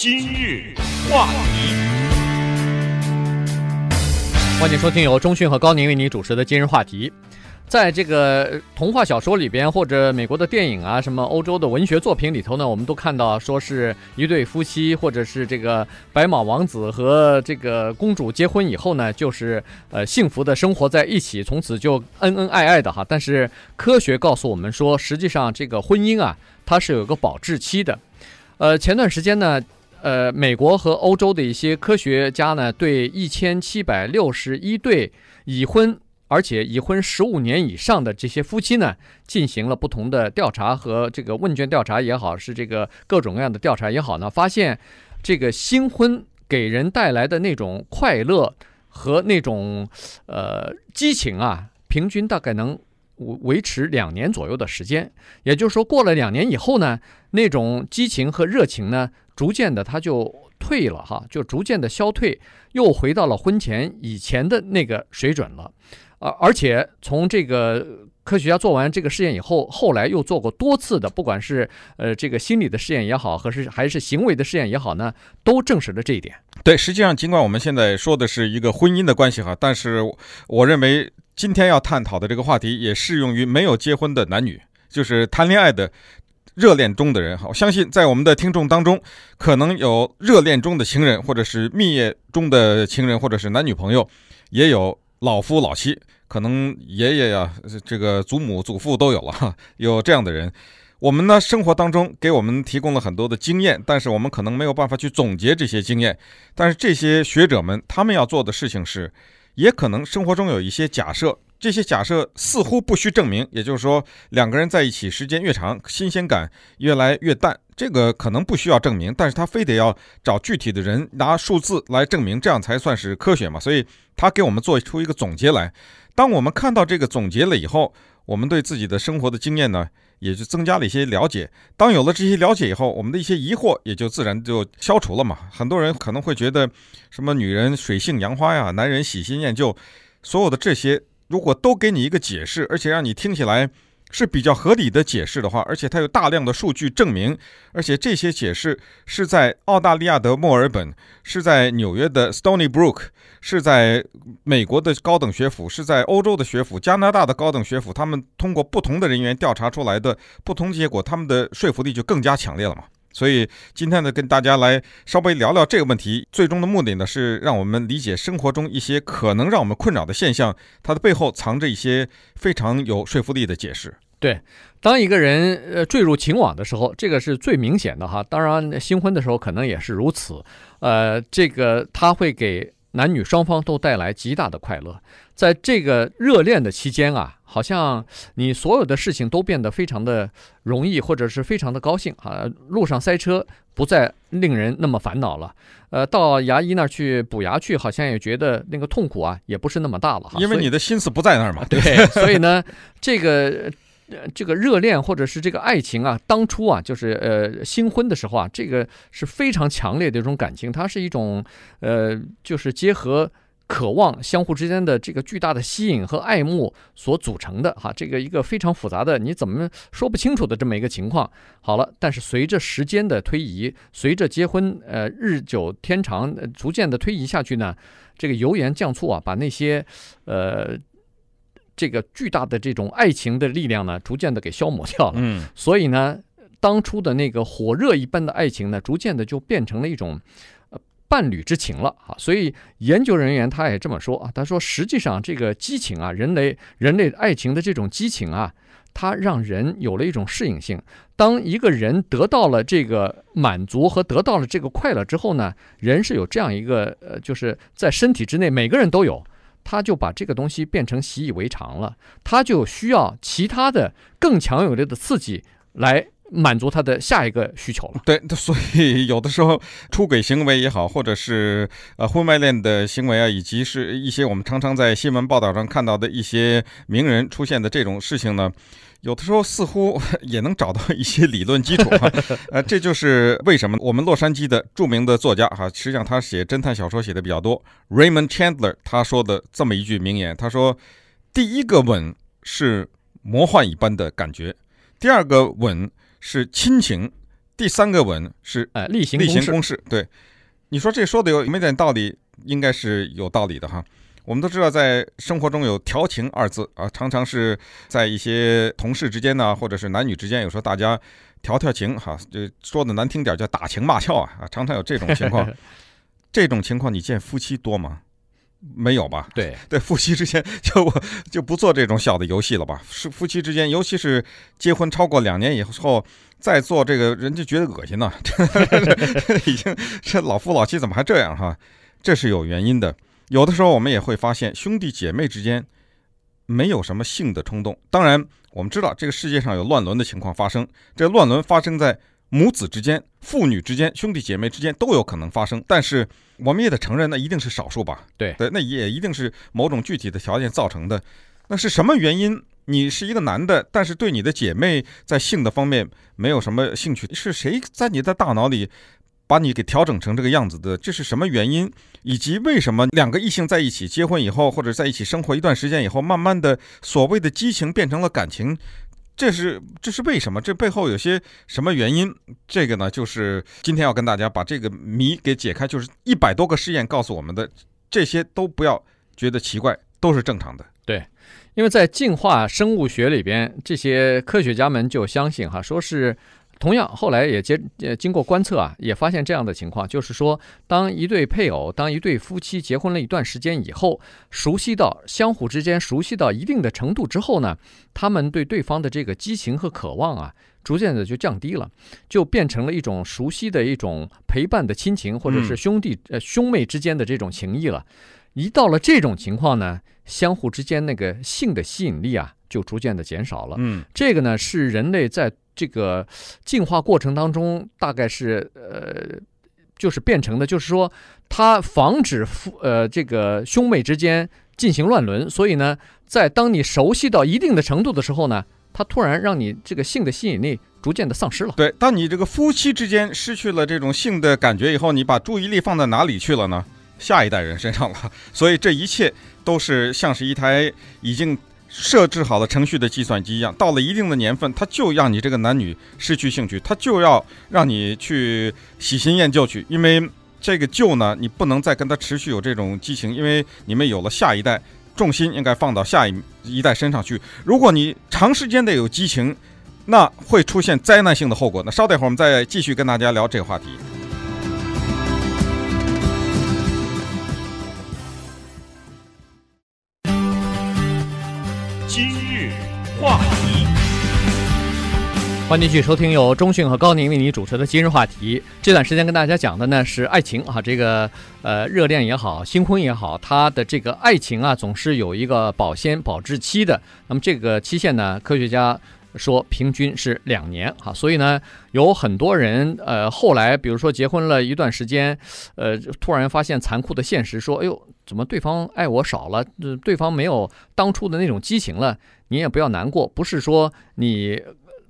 今日话题，欢迎收听由中讯和高宁为你主持的今日话题。在这个童话小说里边，或者美国的电影啊，什么欧洲的文学作品里头呢，我们都看到说是一对夫妻，或者是这个白马王子和这个公主结婚以后呢，就是呃幸福的生活在一起，从此就恩恩爱爱的哈。但是科学告诉我们说，实际上这个婚姻啊，它是有个保质期的。呃，前段时间呢，呃，美国和欧洲的一些科学家呢，对一千七百六十一对已婚。而且已婚十五年以上的这些夫妻呢，进行了不同的调查和这个问卷调查也好，是这个各种各样的调查也好呢，发现这个新婚给人带来的那种快乐和那种呃激情啊，平均大概能维维持两年左右的时间。也就是说，过了两年以后呢，那种激情和热情呢，逐渐的它就退了哈，就逐渐的消退，又回到了婚前以前的那个水准了。而而且从这个科学家做完这个试验以后，后来又做过多次的，不管是呃这个心理的试验也好，还是还是行为的试验也好呢，都证实了这一点。对，实际上尽管我们现在说的是一个婚姻的关系哈，但是我认为今天要探讨的这个话题也适用于没有结婚的男女，就是谈恋爱的热恋中的人哈。我相信在我们的听众当中，可能有热恋中的情人，或者是蜜月中的情人，或者是男女朋友，也有。老夫老妻，可能爷爷呀，这个祖母祖父都有了，哈 有这样的人。我们呢，生活当中给我们提供了很多的经验，但是我们可能没有办法去总结这些经验。但是这些学者们，他们要做的事情是，也可能生活中有一些假设。这些假设似乎不需证明，也就是说，两个人在一起时间越长，新鲜感越来越淡，这个可能不需要证明，但是他非得要找具体的人拿数字来证明，这样才算是科学嘛。所以他给我们做出一个总结来。当我们看到这个总结了以后，我们对自己的生活的经验呢，也就增加了一些了解。当有了这些了解以后，我们的一些疑惑也就自然就消除了嘛。很多人可能会觉得，什么女人水性杨花呀，男人喜新厌旧，所有的这些。如果都给你一个解释，而且让你听起来是比较合理的解释的话，而且它有大量的数据证明，而且这些解释是在澳大利亚的墨尔本，是在纽约的 Stony Brook，是在美国的高等学府，是在欧洲的学府，加拿大的高等学府，他们通过不同的人员调查出来的不同结果，他们的说服力就更加强烈了嘛。所以今天呢，跟大家来稍微聊聊这个问题。最终的目的呢，是让我们理解生活中一些可能让我们困扰的现象，它的背后藏着一些非常有说服力的解释。对，当一个人呃坠入情网的时候，这个是最明显的哈。当然，新婚的时候可能也是如此。呃，这个他会给男女双方都带来极大的快乐。在这个热恋的期间啊。好像你所有的事情都变得非常的容易，或者是非常的高兴啊！路上塞车不再令人那么烦恼了。呃，到牙医那儿去补牙去，好像也觉得那个痛苦啊，也不是那么大了哈。因为你的心思不在那儿嘛。对，所以呢，这个这个热恋或者是这个爱情啊，当初啊，就是呃新婚的时候啊，这个是非常强烈的一种感情，它是一种呃，就是结合。渴望相互之间的这个巨大的吸引和爱慕所组成的哈，这个一个非常复杂的，你怎么说不清楚的这么一个情况。好了，但是随着时间的推移，随着结婚呃日久天长，逐渐的推移下去呢，这个油盐酱醋啊，把那些呃这个巨大的这种爱情的力量呢，逐渐的给消磨掉了。嗯，所以呢，当初的那个火热一般的爱情呢，逐渐的就变成了一种。伴侣之情了啊，所以研究人员他也这么说啊，他说实际上这个激情啊，人类人类爱情的这种激情啊，它让人有了一种适应性。当一个人得到了这个满足和得到了这个快乐之后呢，人是有这样一个呃，就是在身体之内每个人都有，他就把这个东西变成习以为常了，他就需要其他的更强有力的刺激来。满足他的下一个需求了。对，所以有的时候出轨行为也好，或者是呃婚外恋的行为啊，以及是一些我们常常在新闻报道上看到的一些名人出现的这种事情呢，有的时候似乎 也能找到一些理论基础啊。呃，这就是为什么我们洛杉矶的著名的作家哈，实际上他写侦探小说写的比较多，Raymond Chandler 他说的这么一句名言，他说：“第一个吻是魔幻一般的感觉，第二个吻。”是亲情，第三个吻是哎例行例行公事。对，你说这说的有没点道理？应该是有道理的哈。我们都知道，在生活中有调情二字啊，常常是在一些同事之间呢，或者是男女之间，有时候大家调调情哈，就说的难听点叫打情骂俏啊啊，常常有这种情况。这种情况你见夫妻多吗？没有吧？对 对，夫妻之间就我就不做这种小的游戏了吧？是夫妻之间，尤其是结婚超过两年以后再做这个，人就觉得恶心呢。已经这老夫老妻怎么还这样哈？这是有原因的。有的时候我们也会发现，兄弟姐妹之间没有什么性的冲动。当然，我们知道这个世界上有乱伦的情况发生，这乱伦发生在母子之间、父女之间、兄弟姐妹之间都有可能发生。但是我们也得承认，那一定是少数吧？对对，那也一定是某种具体的条件造成的。那是什么原因？你是一个男的，但是对你的姐妹在性的方面没有什么兴趣，是谁在你的大脑里？把你给调整成这个样子的，这是什么原因？以及为什么两个异性在一起结婚以后，或者在一起生活一段时间以后，慢慢的所谓的激情变成了感情？这是这是为什么？这背后有些什么原因？这个呢，就是今天要跟大家把这个谜给解开。就是一百多个试验告诉我们的，这些都不要觉得奇怪，都是正常的。对，因为在进化生物学里边，这些科学家们就相信哈，说是。同样，后来也经呃经过观测啊，也发现这样的情况，就是说，当一对配偶，当一对夫妻结婚了一段时间以后，熟悉到相互之间熟悉到一定的程度之后呢，他们对对方的这个激情和渴望啊，逐渐的就降低了，就变成了一种熟悉的一种陪伴的亲情，或者是兄弟呃兄妹之间的这种情谊了。一到了这种情况呢，相互之间那个性的吸引力啊，就逐渐的减少了。嗯，这个呢是人类在。这个进化过程当中，大概是呃，就是变成的，就是说，它防止夫呃这个兄妹之间进行乱伦，所以呢，在当你熟悉到一定的程度的时候呢，它突然让你这个性的吸引力逐渐的丧失了。对，当你这个夫妻之间失去了这种性的感觉以后，你把注意力放在哪里去了呢？下一代人身上了。所以这一切都是像是一台已经。设置好了程序的计算机一样，到了一定的年份，他就让你这个男女失去兴趣，他就要让你去喜新厌旧去，因为这个旧呢，你不能再跟他持续有这种激情，因为你们有了下一代，重心应该放到下一一代身上去。如果你长时间的有激情，那会出现灾难性的后果。那稍等会儿，我们再继续跟大家聊这个话题。欢迎继续收听由中讯和高宁为你主持的今日话题。这段时间跟大家讲的呢是爱情啊，这个呃热恋也好，新婚也好，它的这个爱情啊总是有一个保鲜保质期的。那么这个期限呢，科学家说平均是两年哈，所以呢有很多人呃后来比如说结婚了一段时间，呃突然发现残酷的现实，说哎呦怎么对方爱我少了，对方没有当初的那种激情了。你也不要难过，不是说你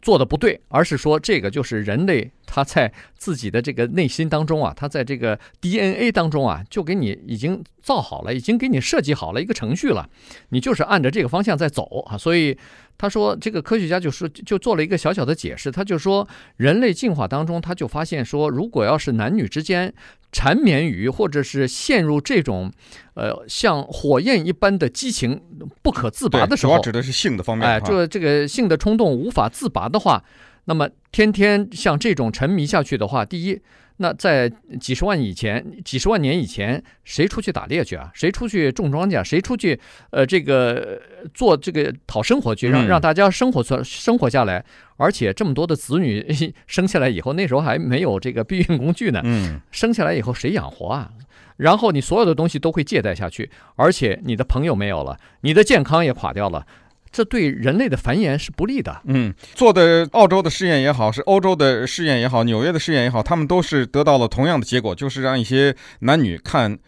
做的不对，而是说这个就是人类他在自己的这个内心当中啊，他在这个 DNA 当中啊，就给你已经造好了，已经给你设计好了一个程序了，你就是按着这个方向在走啊，所以。他说：“这个科学家就说，就做了一个小小的解释。他就说，人类进化当中，他就发现说，如果要是男女之间缠绵于，或者是陷入这种，呃，像火焰一般的激情不可自拔的时候，主要指的是性的方面。哎，这这个性的冲动无法自拔的话，那么天天像这种沉迷下去的话，第一。”那在几十万以前，几十万年以前，谁出去打猎去啊？谁出去种庄稼？谁出去呃这个做这个讨生活去，让让大家生活出生活下来？而且这么多的子女 生下来以后，那时候还没有这个避孕工具呢。嗯，生下来以后谁养活啊？然后你所有的东西都会借贷下去，而且你的朋友没有了，你的健康也垮掉了。这对人类的繁衍是不利的。嗯，做的澳洲的试验也好，是欧洲的试验也好，纽约的试验也好，他们都是得到了同样的结果，就是让一些男女看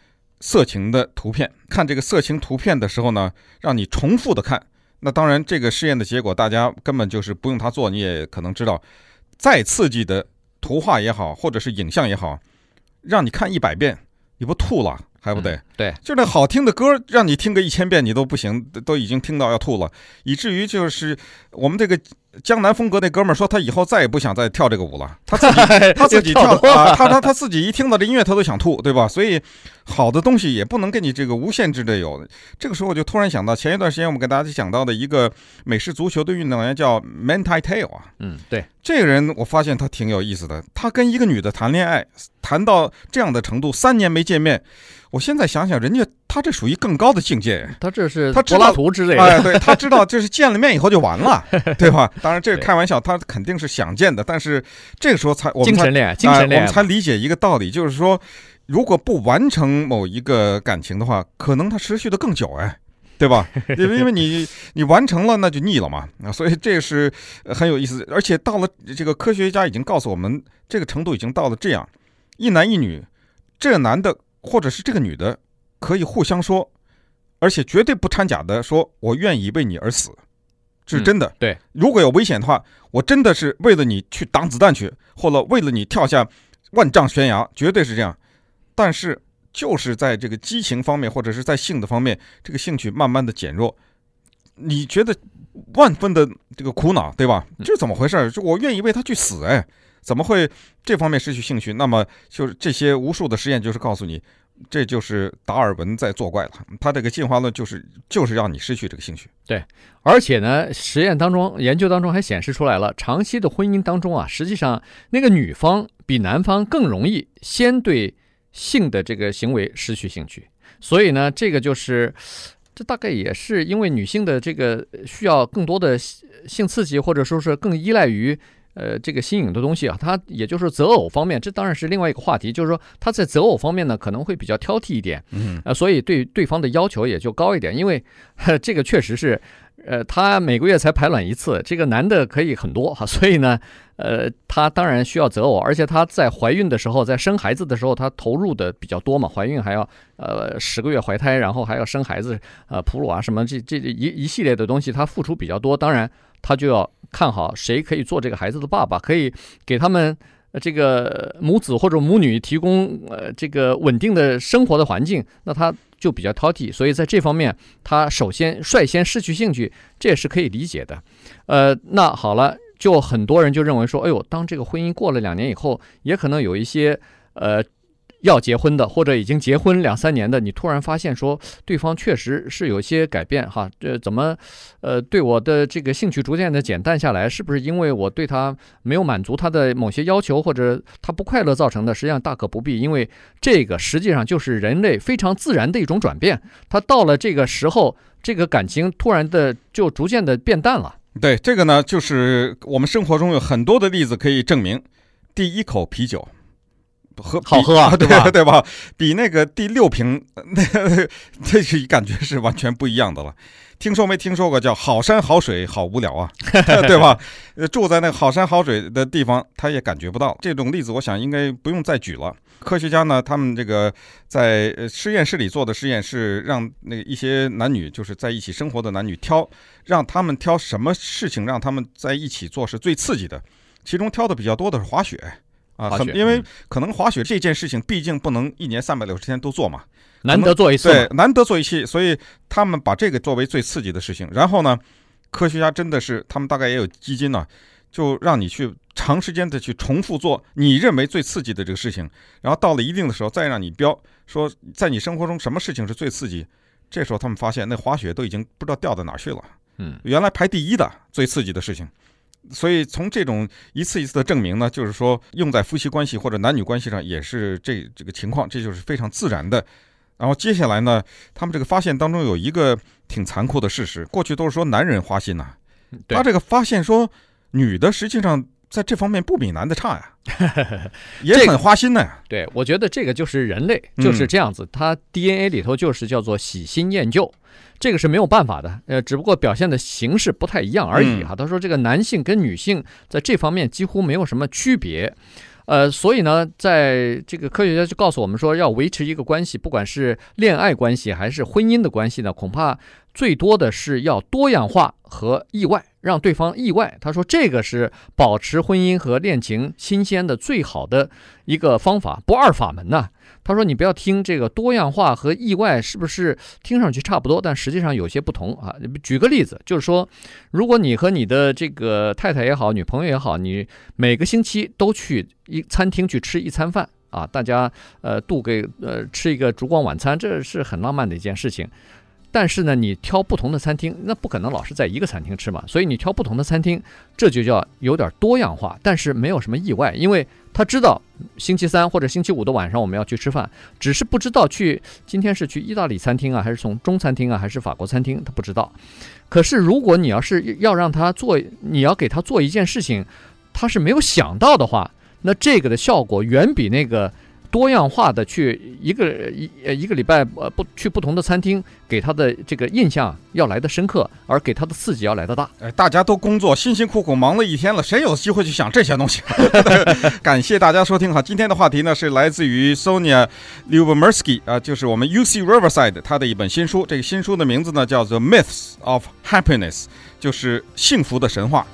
色情的图片，看这个色情图片的时候呢，让你重复的看。那当然，这个试验的结果大家根本就是不用他做，你也可能知道，再刺激的图画也好，或者是影像也好，让你看一百遍，你不吐了还不得？嗯、对，就那好听的歌，让你听个一千遍你都不行，都已经听到要吐了，以至于就是我们这个。江南风格那哥们儿说，他以后再也不想再跳这个舞了。他自己 他自己跳啊，他他他自己一听到这音乐，他都想吐，对吧？所以好的东西也不能给你这个无限制的有。这个时候我就突然想到，前一段时间我们给大家讲到的一个美式足球的运动员叫 m a n t i Tail 啊，嗯，对，这个人我发现他挺有意思的。他跟一个女的谈恋爱，谈到这样的程度，三年没见面。我现在想想，人家他这属于更高的境界。他这是他柏拉图之类的，哎，对，他知道 这是见了面以后就完了，对吧？当然这是开玩笑，他肯定是想见的。但是这个时候才我们才精神恋爱，精神恋爱，我们才理解一个道理，就是说，如果不完成某一个感情的话，可能它持续的更久，哎，对吧？因为因为你你完成了，那就腻了嘛。所以这是很有意思。而且到了这个科学家已经告诉我们，这个程度已经到了这样，一男一女，这个男的。或者是这个女的可以互相说，而且绝对不掺假的说，我愿意为你而死，这是真的。嗯、对，如果有危险的话，我真的是为了你去挡子弹去，或者为了你跳下万丈悬崖，绝对是这样。但是就是在这个激情方面，或者是在性的方面，这个兴趣慢慢的减弱，你觉得万分的这个苦恼，对吧？这怎么回事？就我愿意为他去死，哎。怎么会这方面失去兴趣？那么就是这些无数的实验，就是告诉你，这就是达尔文在作怪了。他这个进化论就是就是让你失去这个兴趣。对，而且呢，实验当中、研究当中还显示出来了，长期的婚姻当中啊，实际上那个女方比男方更容易先对性的这个行为失去兴趣。所以呢，这个就是这大概也是因为女性的这个需要更多的性刺激，或者说是更依赖于。呃，这个新颖的东西啊，他也就是择偶方面，这当然是另外一个话题。就是说他在择偶方面呢，可能会比较挑剔一点，嗯，呃，所以对对方的要求也就高一点。因为呵 这个确实是，呃，他每个月才排卵一次，这个男的可以很多哈，所以呢，呃，他当然需要择偶，而且他在怀孕的时候，在生孩子的时候，他投入的比较多嘛，怀孕还要呃十个月怀胎，然后还要生孩子，呃，哺乳啊什么这这一一系列的东西，他付出比较多，当然他就要。看好谁可以做这个孩子的爸爸，可以给他们这个母子或者母女提供呃这个稳定的生活的环境，那他就比较挑剔，所以在这方面他首先率先失去兴趣，这也是可以理解的。呃，那好了，就很多人就认为说，哎呦，当这个婚姻过了两年以后，也可能有一些呃。要结婚的，或者已经结婚两三年的，你突然发现说对方确实是有些改变哈，这怎么，呃，对我的这个兴趣逐渐的减淡下来，是不是因为我对他没有满足他的某些要求，或者他不快乐造成的？实际上大可不必，因为这个实际上就是人类非常自然的一种转变。他到了这个时候，这个感情突然的就逐渐的变淡了。对，这个呢，就是我们生活中有很多的例子可以证明。第一口啤酒。喝好喝啊，对吧？对吧？比那个第六瓶，那这是感觉是完全不一样的了。听说没听说过叫好山好水好无聊啊，对吧？住在那个好山好水的地方，他也感觉不到这种例子。我想应该不用再举了。科学家呢，他们这个在实验室里做的实验是让那一些男女就是在一起生活的男女挑，让他们挑什么事情让他们在一起做是最刺激的。其中挑的比较多的是滑雪。啊，很因为可能滑雪这件事情，毕竟不能一年三百六十天都做嘛，难得做一次，对，难得做一期，所以他们把这个作为最刺激的事情。然后呢，科学家真的是，他们大概也有基金呢，就让你去长时间的去重复做你认为最刺激的这个事情，然后到了一定的时候再让你标说，在你生活中什么事情是最刺激。这时候他们发现，那滑雪都已经不知道掉到哪去了，嗯，原来排第一的最刺激的事情。所以从这种一次一次的证明呢，就是说用在夫妻关系或者男女关系上也是这这个情况，这就是非常自然的。然后接下来呢，他们这个发现当中有一个挺残酷的事实，过去都是说男人花心呐，他这个发现说女的实际上在这方面不比男的差呀，也很花心的呀。对，我觉得这个就是人类就是这样子，他 DNA 里头就是叫做喜新厌旧。这个是没有办法的，呃，只不过表现的形式不太一样而已哈。他说这个男性跟女性在这方面几乎没有什么区别，呃，所以呢，在这个科学家就告诉我们说，要维持一个关系，不管是恋爱关系还是婚姻的关系呢，恐怕最多的是要多样化和意外，让对方意外。他说这个是保持婚姻和恋情新鲜的最好的一个方法，不二法门呐、他说你不要听这个多样化和意外是不是听上去差不多，但实际上有些不同啊。举个例子，就是说，如果你和你的这个太太也好，女朋友也好，你每个星期都去一餐厅去吃一餐饭。啊，大家呃，度个呃，吃一个烛光晚餐，这是很浪漫的一件事情。但是呢，你挑不同的餐厅，那不可能老是在一个餐厅吃嘛。所以你挑不同的餐厅，这就叫有点多样化，但是没有什么意外，因为他知道星期三或者星期五的晚上我们要去吃饭，只是不知道去今天是去意大利餐厅啊，还是从中餐厅啊，还是法国餐厅，他不知道。可是如果你要是要让他做，你要给他做一件事情，他是没有想到的话。那这个的效果远比那个多样化的去一个一一个礼拜呃不去不同的餐厅给他的这个印象要来的深刻，而给他的刺激要来的大。哎，大家都工作辛辛苦苦忙了一天了，谁有机会去想这些东西？感谢大家收听哈，今天的话题呢是来自于 Sonia Lubomirsky 啊，就是我们 UC Riverside 他的一本新书，这个新书的名字呢叫做《Myths of Happiness》，就是幸福的神话。